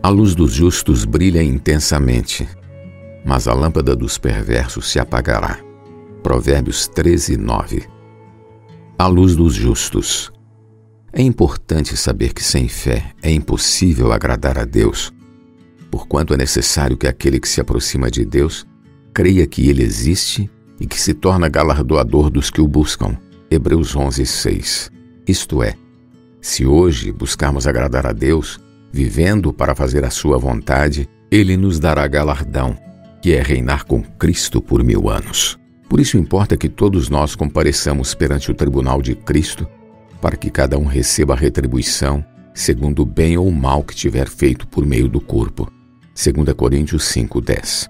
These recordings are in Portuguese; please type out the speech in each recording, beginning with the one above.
A luz dos justos brilha intensamente, mas a lâmpada dos perversos se apagará. Provérbios 13, 9. A luz dos justos. É importante saber que sem fé é impossível agradar a Deus, porquanto é necessário que aquele que se aproxima de Deus creia que ele existe e que se torna galardoador dos que o buscam. Hebreus 11, 6. Isto é, se hoje buscarmos agradar a Deus, vivendo para fazer a sua vontade, ele nos dará galardão, que é reinar com Cristo por mil anos. Por isso importa que todos nós compareçamos perante o tribunal de Cristo, para que cada um receba a retribuição segundo o bem ou mal que tiver feito por meio do corpo. 2 Coríntios 5:10.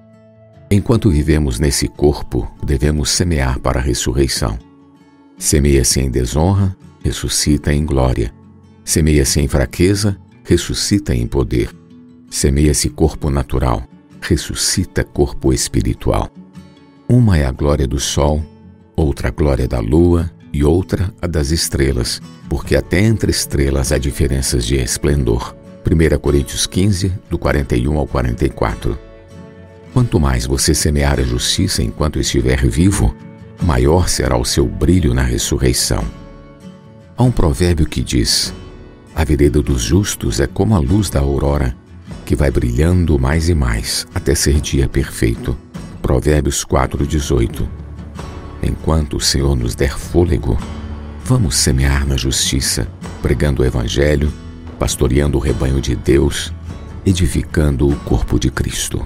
Enquanto vivemos nesse corpo, devemos semear para a ressurreição. Semeia-se em desonra, ressuscita em glória. Semeia-se em fraqueza, ressuscita em poder. Semeia-se corpo natural, ressuscita corpo espiritual. Uma é a glória do sol, outra a glória da lua e outra a das estrelas, porque até entre estrelas há diferenças de esplendor. 1 Coríntios 15, do 41 ao 44. Quanto mais você semear a justiça enquanto estiver vivo, maior será o seu brilho na ressurreição. Há um provérbio que diz: A vereda dos justos é como a luz da aurora, que vai brilhando mais e mais até ser dia perfeito. Provérbios 4:18. Enquanto o Senhor nos der fôlego, vamos semear na justiça, pregando o evangelho, pastoreando o rebanho de Deus, edificando o corpo de Cristo.